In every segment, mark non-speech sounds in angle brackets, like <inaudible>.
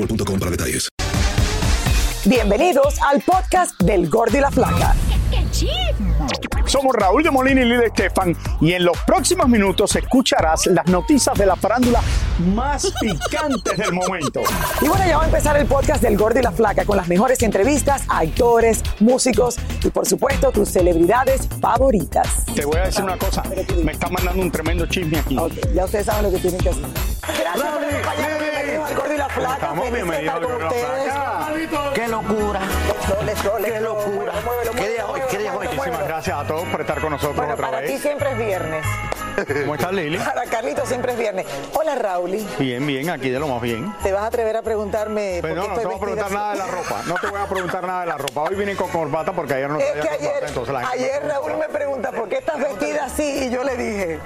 boostmobile.com para detalles. Bienvenidos al podcast del Gordo y la Flaca. Somos Raúl de Molina y Lidia Estefan y en los próximos minutos escucharás las noticias de la farándula más picantes del momento. Y bueno, ya va a empezar el podcast del Gordo y la Flaca con las mejores entrevistas a actores, músicos y por supuesto tus celebridades favoritas. Te voy a decir una cosa, me está mandando un tremendo chisme aquí. Ok, ya ustedes saben lo que tienen que hacer. Gracias por acompañarnos. Bienvenidos al Gordo y la Flaca. Estamos bienvenidos al Gordo y la. Flaca. ¡Qué locura! ¡Qué locura! muévelo, ¿Qué día hoy? ¿Qué día hoy? Muchísimas gracias a todos por estar con nosotros Bueno, otra para ti siempre es viernes. <laughs> ¿Cómo estás, Lili? Para Carlito siempre es viernes. Hola, Raúl. Bien, bien, aquí de lo más bien. ¿Te vas a atrever a preguntarme Pero por no, qué no te voy a preguntar nada de la ropa. No te voy a preguntar nada de la ropa. Hoy vine con corbata porque ayer no Es traía que corbata. ayer, entonces la ayer Raúl me pregunta por qué estás vestida así y yo le dije,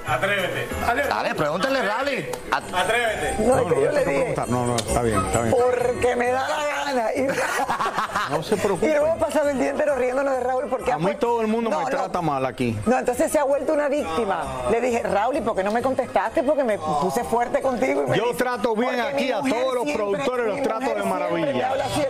Dale, pregúntale, Rally. A- no, es No, que no, yo le dije. No, no, está bien, está bien. porque me da la gana. Y, No se <laughs> y preocupe. luego pasado el día entero riéndonos de Raúl porque A mí pues- todo el mundo No, me no. trata mal aquí. No, entonces se ha vuelto una víctima. Le dije, Raúl, ¿y por qué no me contestaste? Porque me puse fuerte contigo. Y me Yo dice, trato bien "Porque aquí a todos los productores, los trato de maravilla. me habla así".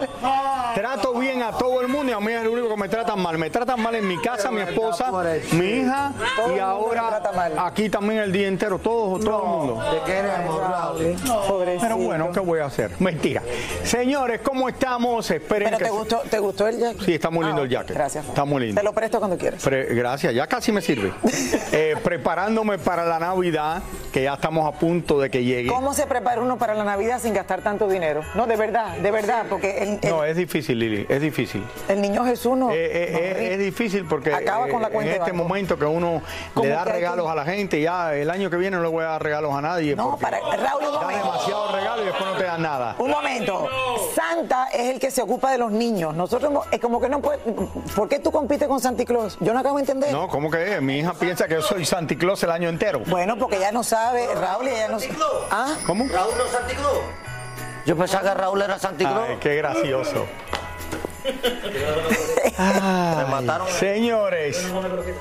Trato bien a todo el mundo y a mí es el único que me tratan mal. Me tratan mal en mi casa, mi esposa, mi hija Todo y ahora aquí también el día entero, todo, todo el mundo. Te queremos, Rally. Pobrecito. Pero bueno, ¿qué voy a hacer? Mentira. Señores, ¿cómo estamos? Esperen Pero que te se- gustó, ¿te gustó el jacket? Sí, está muy lindo Ah, el jacket. Gracias. Está muy lindo. Te lo presto cuando quieras. Pre- gracias, ya casi me sirve. <laughs> Eh, preparándome para la Navidad, que ya estamos a punto de que llegue. ¿Cómo se prepara uno para la Navidad sin gastar tanto dinero? No, de verdad, de verdad, porque el, el- No, es difícil, Lili, es difícil. el niño Jesús no. Eh, eh, no es difícil porque Acaba con la cuenta en este banco. momento que uno le da regalos que- a la gente, ya el año que viene no le voy a dar regalos a nadie. No, para Raúl, un da momento. demasiados regalos y después no te dan nada. Un momento. Santa es el que se ocupa de los niños. Nosotros no- es como que no puede. ¿Por qué tú compites con Santa Claus? Yo no acabo de entender. No, ¿cómo que es? Mi hija piensa que yo soy Santa Claus el año entero. Bueno, porque ella no sabe, Raúl, y ella no sabe. ¿Ah? ¿Cómo? Raúl no es Santi Claus. Yo pensaba que Raúl era Santi Claus. Ay, qué gracioso. <laughs> Me mataron. Señores,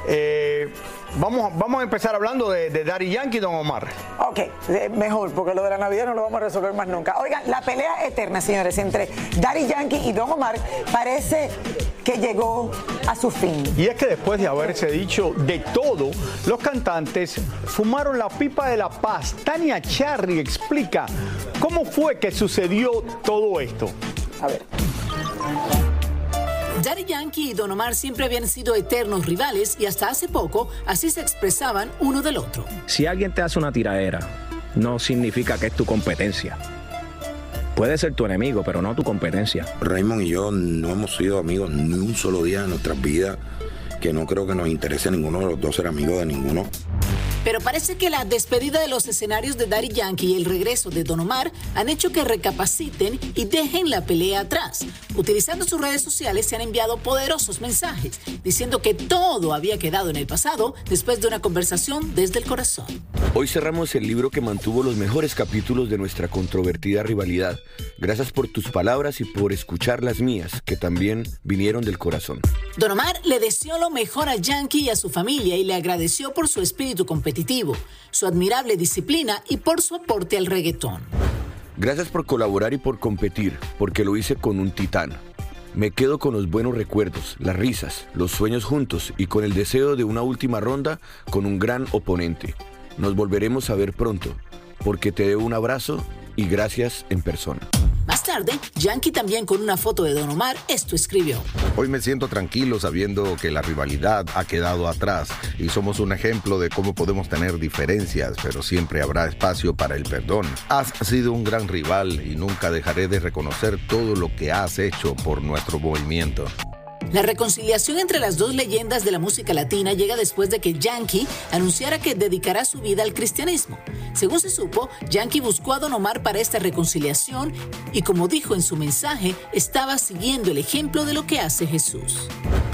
eh, vamos, vamos a empezar hablando de, de Daddy Yankee y Don Omar. Ok, eh, mejor, porque lo de la Navidad no lo vamos a resolver más nunca. Oigan, la pelea eterna, señores, entre Daddy Yankee y Don Omar parece que llegó a su fin. Y es que después de haberse dicho de todo, los cantantes fumaron la pipa de la paz. Tania Charry explica cómo fue que sucedió todo esto. A ver. Daddy Yankee y Don Omar siempre habían sido eternos rivales y hasta hace poco así se expresaban uno del otro. Si alguien te hace una tiradera, no significa que es tu competencia. Puede ser tu enemigo, pero no tu competencia. Raymond y yo no hemos sido amigos ni un solo día en nuestras vidas, que no creo que nos interese a ninguno de los dos ser amigos de ninguno. Pero parece que la despedida de los escenarios de Daddy Yankee y el regreso de Don Omar han hecho que recapaciten y dejen la pelea atrás. Utilizando sus redes sociales se han enviado poderosos mensajes diciendo que todo había quedado en el pasado después de una conversación desde el corazón. Hoy cerramos el libro que mantuvo los mejores capítulos de nuestra controvertida rivalidad. Gracias por tus palabras y por escuchar las mías, que también vinieron del corazón. Don Omar le deseó lo mejor a Yankee y a su familia y le agradeció por su espíritu competitivo, su admirable disciplina y por su aporte al reggaetón. Gracias por colaborar y por competir, porque lo hice con un titán. Me quedo con los buenos recuerdos, las risas, los sueños juntos y con el deseo de una última ronda con un gran oponente. Nos volveremos a ver pronto, porque te debo un abrazo y gracias en persona. Más tarde, Yankee también con una foto de Don Omar, esto escribió. Hoy me siento tranquilo sabiendo que la rivalidad ha quedado atrás y somos un ejemplo de cómo podemos tener diferencias, pero siempre habrá espacio para el perdón. Has sido un gran rival y nunca dejaré de reconocer todo lo que has hecho por nuestro movimiento. La reconciliación entre las dos leyendas de la música latina llega después de que Yankee anunciara que dedicará su vida al cristianismo. Según se supo, Yankee buscó a Don Omar para esta reconciliación y como dijo en su mensaje, estaba siguiendo el ejemplo de lo que hace Jesús.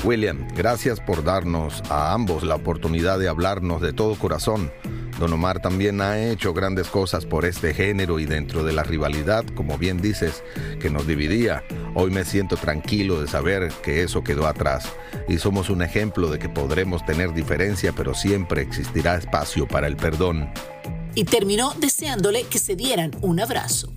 William, gracias por darnos a ambos la oportunidad de hablarnos de todo corazón. Don Omar también ha hecho grandes cosas por este género y dentro de la rivalidad, como bien dices, que nos dividía. Hoy me siento tranquilo de saber que eso quedó atrás y somos un ejemplo de que podremos tener diferencia, pero siempre existirá espacio para el perdón. Y terminó deseándole que se dieran un abrazo.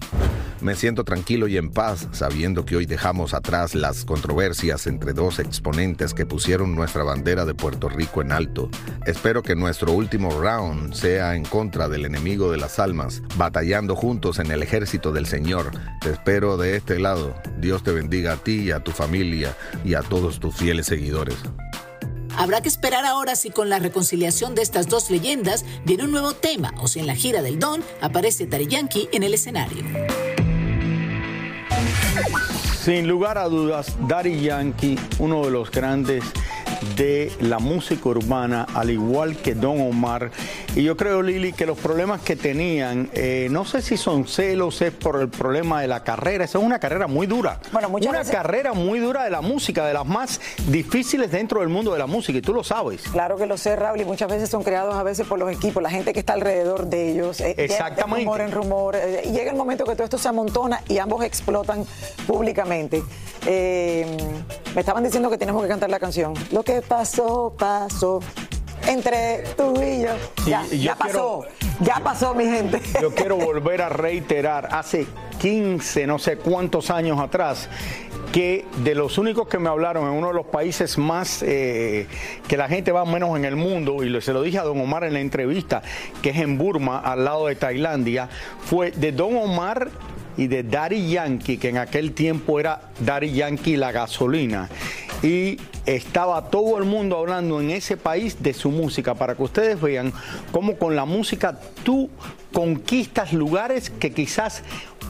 Me siento tranquilo y en paz sabiendo que hoy dejamos atrás las controversias entre dos exponentes que pusieron nuestra bandera de Puerto Rico en alto. Espero que nuestro último round sea en contra del enemigo de las almas, batallando juntos en el ejército del Señor. Te espero de este lado. Dios te bendiga a ti y a tu familia y a todos tus fieles seguidores. Habrá que esperar ahora si con la reconciliación de estas dos leyendas viene un nuevo tema o si en la gira del Don aparece Daddy Yankee en el escenario. Sin lugar a dudas, Daddy Yankee, uno de los grandes de la música urbana, al igual que Don Omar. Y yo creo, Lili, que los problemas que tenían, eh, no sé si son celos, es por el problema de la carrera. Esa es una carrera muy dura. Bueno, muchas una veces- carrera muy dura de la música, de las más difíciles dentro del mundo de la música, y tú lo sabes. Claro que lo sé, Raúl, y muchas veces son creados a veces por los equipos, la gente que está alrededor de ellos. eh, Exactamente. De rumor en rumor. eh, llega el momento que todo esto se amontona y ambos explotan públicamente. Eh, me estaban diciendo que tenemos que cantar la canción. Lo que pasó, pasó. Entre tú y yo. Sí, ya, yo ya pasó. Ya pasó, mi gente. Yo quiero <laughs> volver a reiterar, hace 15, no sé cuántos años atrás, que de los únicos que me hablaron en uno de los países más eh, que la gente va menos en el mundo, y se lo dije a Don Omar en la entrevista, que es en Burma, al lado de Tailandia, fue de Don Omar y de Daddy Yankee, que en aquel tiempo era Daddy Yankee la gasolina. Y estaba todo el mundo hablando en ese país de su música, para que ustedes vean cómo con la música tú conquistas lugares que quizás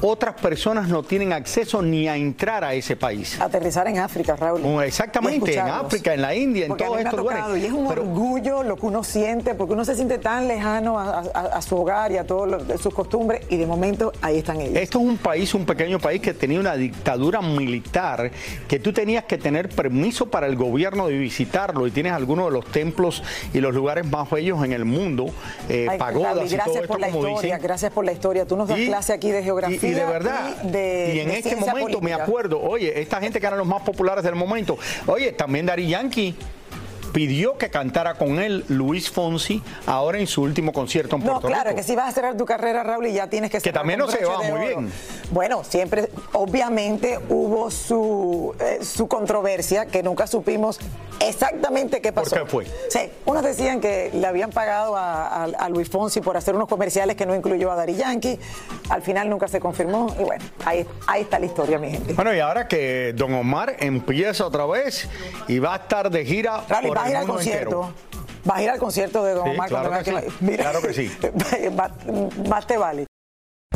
otras personas no tienen acceso ni a entrar a ese país. Aterrizar en África, Raúl. Exactamente, en. África, en la India, en Porque todos estos lugares. Y es un Pero- orgullo lo que uno siente, porque uno se siente tan lejano a, a- a su hogar y a todas sus costumbres, y de momento ahí están ellos. Esto es un país, un pequeño país que tenía una dictadura militar, que tú tenías que tener permiso para el gobierno de visitarlo y tienes algunos de los templos y los lugares más bellos en el mundo, eh, Ay, pagodas Raúl, y todo gracias esto por la como historia, dicen. gracias por la historia. Tú nos das Y- clase aquí de geografía Y, y de verdad, y de, y en de este momento me acuerdo, oye, esta gente que eran los más populares del momento, oye, también Dari Yankee pidió que cantara con él Luis Fonsi ahora en su último concierto en No, Puerto claro, Rico. que si vas a cerrar tu carrera, Raúl, y ya tienes que Que también no se va muy oro. bien. Bueno, siempre, obviamente hubo su, eh, su controversia, que nunca supimos exactamente qué pasó. qué fue? Sí, unos decían que le habían pagado a, a- a Luis Fonsi por hacer unos comerciales que no incluyó a Dari Yankee. Al final nunca se confirmó. Y bueno, ahí, ahí está la historia, mi gente. Bueno, y ahora que Don Omar empieza otra vez y va a estar de gira Raúl, y por vas a ir al concierto. entero. Vas a ir al concierto de Don Sí, Omar claro que sí, Mira, claro que sí. <laughs> más te vale.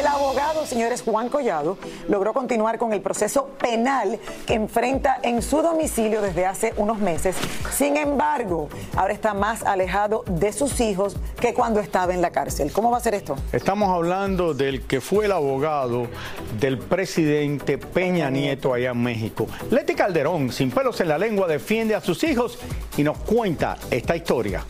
El abogado, señores, Juan Collado, logró continuar con el proceso penal que enfrenta en su domicilio desde hace unos meses. Sin embargo, ahora está más alejado de sus hijos que cuando estaba en la cárcel. ¿Cómo va a ser esto? Estamos hablando del que fue el abogado del presidente Peña Nieto allá en México. Leti Calderón, sin pelos en la lengua, defiende a sus hijos y nos cuenta esta historia.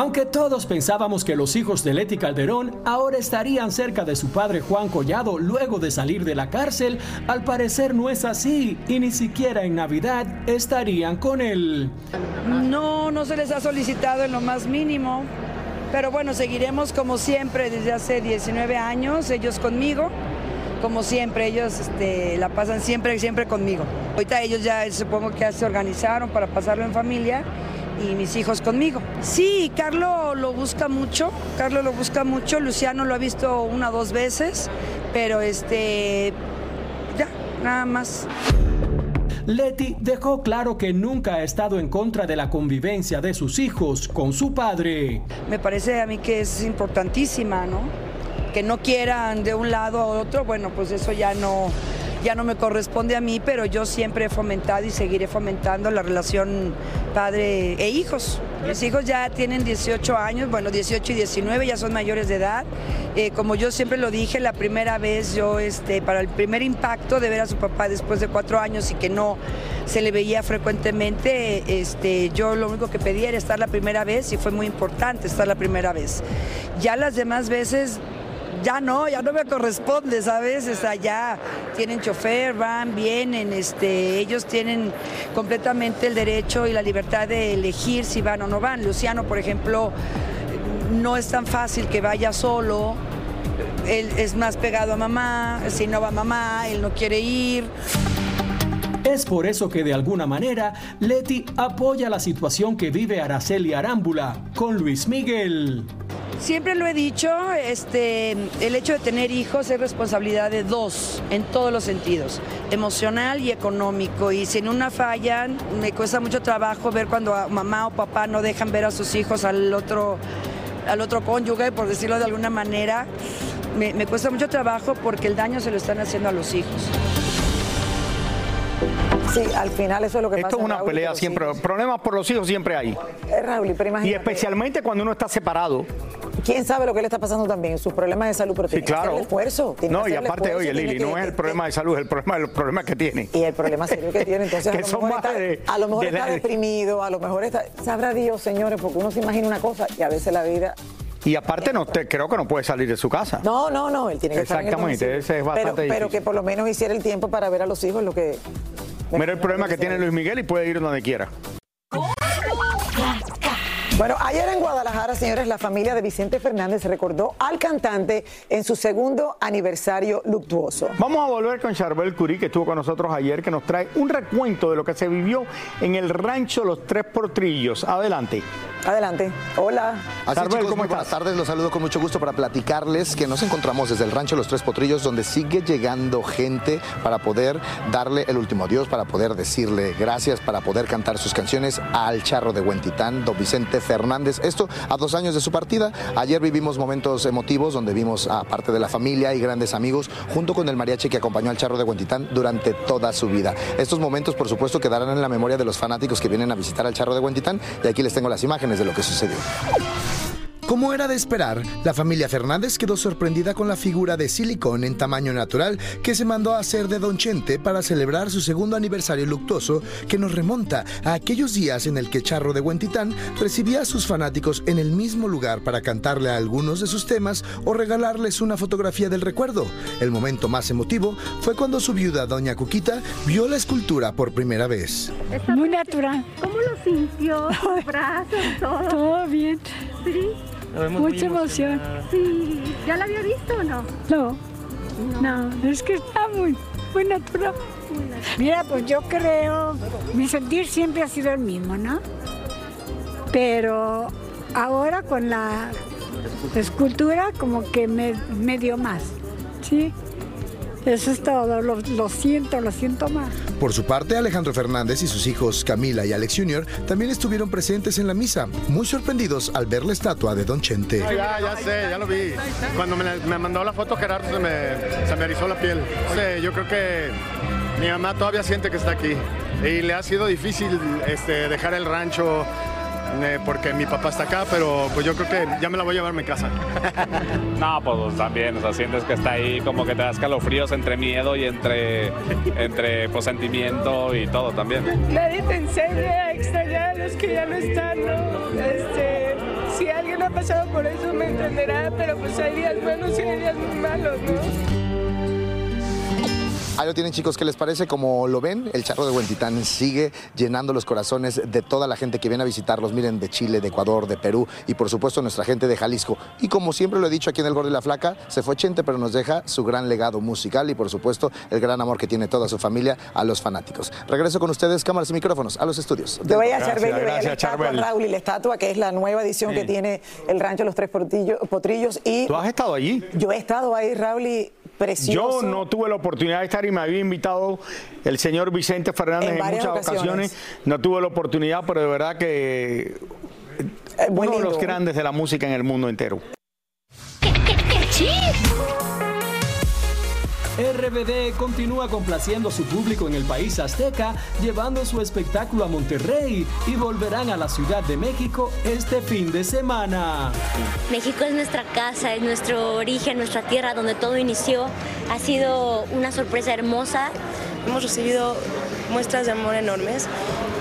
Aunque todos pensábamos que los hijos de Leti Calderón ahora estarían cerca de su padre Juan Collado luego de salir de la cárcel, al parecer no es así y ni siquiera en Navidad estarían con él. No, no se les ha solicitado en lo más mínimo, pero bueno, seguiremos como siempre desde hace 19 años, ellos conmigo. Como siempre, ellos este, la pasan siempre, siempre conmigo. Ahorita ellos ya supongo que ya se organizaron para pasarlo en familia y mis hijos conmigo. Sí, Carlos lo busca mucho, Carlos lo busca mucho, Luciano lo ha visto una o dos veces, pero este, ya, nada más. Leti dejó claro que nunca ha estado en contra de la convivencia de sus hijos con su padre. Me parece a mí que es importantísima, ¿no? Que no quieran de un lado a otro, bueno, pues eso ya no, ya no me corresponde a mí, pero yo siempre he fomentado y seguiré fomentando la relación padre e hijos. Mis hijos ya tienen 18 años, bueno, 18 y 19, ya son mayores de edad. Eh, como yo siempre lo dije, la primera vez yo, este, para el primer impacto de ver a su papá después de cuatro años y que no se le veía frecuentemente, este, yo lo único que pedía era estar la primera vez y fue muy importante estar la primera vez. Ya las demás veces ya no, ya no me corresponde, ¿sabes? O ya tienen chofer, van, vienen, este, ellos tienen completamente el derecho y la libertad de elegir si van o no van. Luciano, por ejemplo, no es tan fácil que vaya solo. Él es más pegado a mamá, si no va mamá, él no quiere ir. Es por eso que de alguna manera Leti apoya la situación que vive Araceli Arámbula con Luis Miguel. Siempre lo he dicho, este, el hecho de tener hijos es responsabilidad de dos en todos los sentidos, emocional y económico. Y si en una fallan, me cuesta mucho trabajo ver cuando mamá o papá no dejan ver a sus hijos al otro, al otro cónyuge, por decirlo de alguna manera. Me, me cuesta mucho trabajo porque el daño se lo están haciendo a los hijos. Sí, al final eso es lo que pasa. Esto es una Raúl, pelea los siempre. hijos. Problemas por los hijos siempre hay. Eh, Raúl, pero Y imagínate. especialmente cuando uno está separado. ¿Quién sabe lo que le está pasando también? Sus problemas de salud, pero Sí, tiene que hacer claro. el esfuerzo. tiene No, que y aparte, esfuerzo, oye, Lili, que- no es el problema de salud, es el problema, el problema que tiene. Y el problema serio que tiene, entonces <laughs> a Que lo son mejor, más está, de- a lo mejor de la- está deprimido, a lo mejor está... Sabrá Dios, señores, porque uno se imagina una cosa y a veces la vida... Y aparte, no, te, creo que no puede salir de su casa. No, no, no, él tiene que estar en el Exactamente, ese es bastante pero, que por lo menos hiciera el tiempo para ver a los hijos, lo que... Mira el problema que tiene Luis Miguel y puede ir donde quiera. Bueno, ayer en Guadalajara, señores, la familia de Vicente Fernández recordó al cantante en su segundo aniversario luctuoso. Vamos a volver con Charbel Curí, que estuvo con nosotros ayer, que nos trae un recuento de lo que se vivió en el rancho Los Tres Portrillos. Adelante. Adelante. Hola. Así Charbel, chicos, ¿cómo muy buenas tardes. Los saludo con mucho gusto para platicarles que nos encontramos desde el rancho Los Tres Potrillos, donde sigue llegando gente para poder darle el último adiós, para poder decirle gracias, para poder cantar sus canciones al charro de Huentitán, don Vicente Fernández. Esto a dos años de su partida. Ayer vivimos momentos emotivos donde vimos a parte de la familia y grandes amigos, junto con el mariachi que acompañó al charro de Huentitán durante toda su vida. Estos momentos, por supuesto, quedarán en la memoria de los fanáticos que vienen a visitar al charro de Huentitán y aquí les tengo las imágenes de lo que sucedió. Como era de esperar, la familia Fernández quedó sorprendida con la figura de silicón en tamaño natural que se mandó a hacer de Don Chente para celebrar su segundo aniversario luctuoso que nos remonta a aquellos días en el que Charro de Huentitán recibía a sus fanáticos en el mismo lugar para cantarle a algunos de sus temas o regalarles una fotografía del recuerdo. El momento más emotivo fue cuando su viuda, Doña Cuquita, vio la escultura por primera vez. Muy natural. ¿Cómo lo sintió? Brazos, todo. Todo bien. Sí. Mucha emoción. Sí. ¿Ya la había visto o no? No. No, es que está muy, muy natural. Mira, pues yo creo, mi sentir siempre ha sido el mismo, ¿no? Pero ahora con la escultura como que me, me dio más, ¿sí? Eso es todo, lo, lo siento, lo siento más. Por su parte, Alejandro Fernández y sus hijos Camila y Alex Jr. también estuvieron presentes en la misa, muy sorprendidos al ver la estatua de Don Chente. Ya, sé, ya lo vi. Cuando me, mandó la foto Gerardo se me, se me erizó la piel. Yo creo que mi mamá todavía siente que está aquí. Y le ha sido difícil este, dejar el rancho eh, porque mi papá está acá, pero pues yo creo que ya me la voy a llevar a mi casa. <laughs> No, pues también, o sea, sientes que está ahí, como que te da escalofríos entre miedo y entre, entre pues, sentimiento y todo también. Nadie te enseña a extrañar a los que ya no están, ¿no? Este, si alguien ha pasado por eso me entenderá, pero pues hay días buenos y hay días muy malos, ¿no? Ahí lo tienen chicos, ¿qué les parece? Como lo ven, el charro de Huentitán sigue llenando los corazones de toda la gente que viene a visitarlos, miren, de Chile, de Ecuador, de Perú y por supuesto nuestra gente de Jalisco. Y como siempre lo he dicho aquí en El Gordo y la Flaca, se fue Chente, pero nos deja su gran legado musical y por supuesto el gran amor que tiene toda su familia a los fanáticos. Regreso con ustedes, cámaras y micrófonos, a los estudios. Yo veía a Charbel, la estatua, Raúl, y la estatua, que es la nueva edición que tiene el rancho Los Tres Potrillos. Y ¿Tú has estado allí? yo he estado ahí, Raúl, y precioso. Yo no tuve la oportunidad de estar y me había invitado el señor Vicente Fernández En muchas ocasiones. ocasiones. No tuve la oportunidad, pero de verdad que muy uno de los grandes de la música en el mundo entero. RBD continúa complaciendo a su público en el país azteca, llevando su espectáculo a Monterrey y volverán a la Ciudad de México este fin de semana. México es nuestra casa, es nuestro origen, nuestra tierra donde todo inició. Ha sido una sorpresa hermosa. Hemos recibido muestras de amor enormes.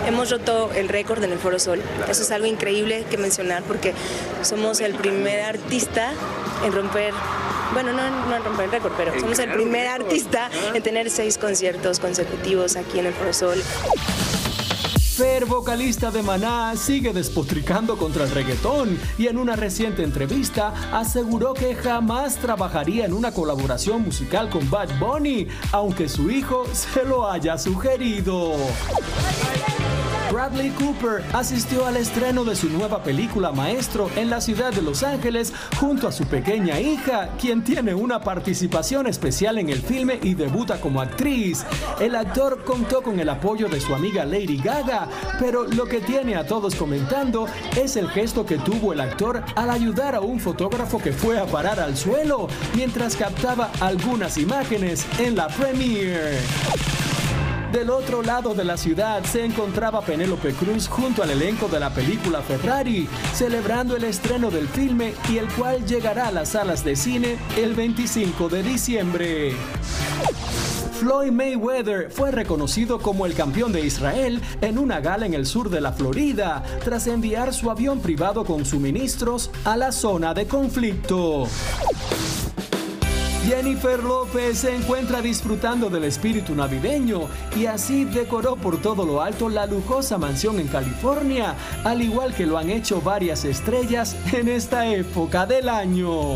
Hemos roto el récord en el Foro Sol. Eso es algo increíble que mencionar porque somos el primer artista en romper, bueno, no, no en romper el récord, pero somos el primer artista en tener seis conciertos consecutivos aquí en el Foro Sol. Fer, vocalista de Maná, sigue despotricando contra el reggaetón y en una reciente entrevista aseguró que jamás trabajaría en una colaboración musical con Bad Bunny, aunque su hijo se lo haya sugerido. Bradley Cooper asistió al estreno de su nueva película Maestro en la ciudad de Los Ángeles junto a su pequeña hija, quien tiene una participación especial en el filme y debuta como actriz. El actor contó con el apoyo de su amiga Lady Gaga, pero lo que tiene a todos comentando es el gesto que tuvo el actor al ayudar a un fotógrafo que fue a parar al suelo mientras captaba algunas imágenes en la premiere. Del otro lado de la ciudad se encontraba Penélope Cruz junto al elenco de la película Ferrari, celebrando el estreno del filme y el cual llegará a las salas de cine el 25 de diciembre. Floyd Mayweather fue reconocido como el campeón de Israel en una gala en el sur de la Florida, tras enviar su avión privado con suministros a la zona de conflicto. Jennifer López se encuentra disfrutando del espíritu navideño y así decoró por todo lo alto la lujosa mansión en California, al igual que lo han hecho varias estrellas en esta época del año.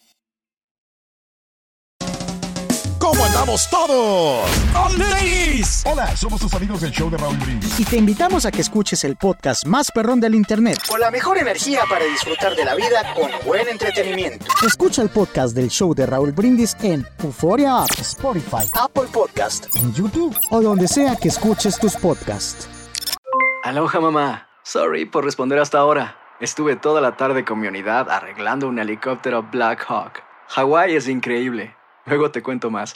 Andamos todos? Hola, somos tus amigos del show de Raúl Brindis. Y te invitamos a que escuches el podcast más perrón del internet. Con la mejor energía para disfrutar de la vida con buen entretenimiento. Escucha el podcast del show de Raúl Brindis en Euforia App, Spotify, Apple Podcast, en YouTube o donde sea que escuches tus podcasts. Aloha mamá. Sorry por responder hasta ahora. Estuve toda la tarde con mi unidad arreglando un helicóptero Black Hawk. Hawái es increíble. Luego te cuento más.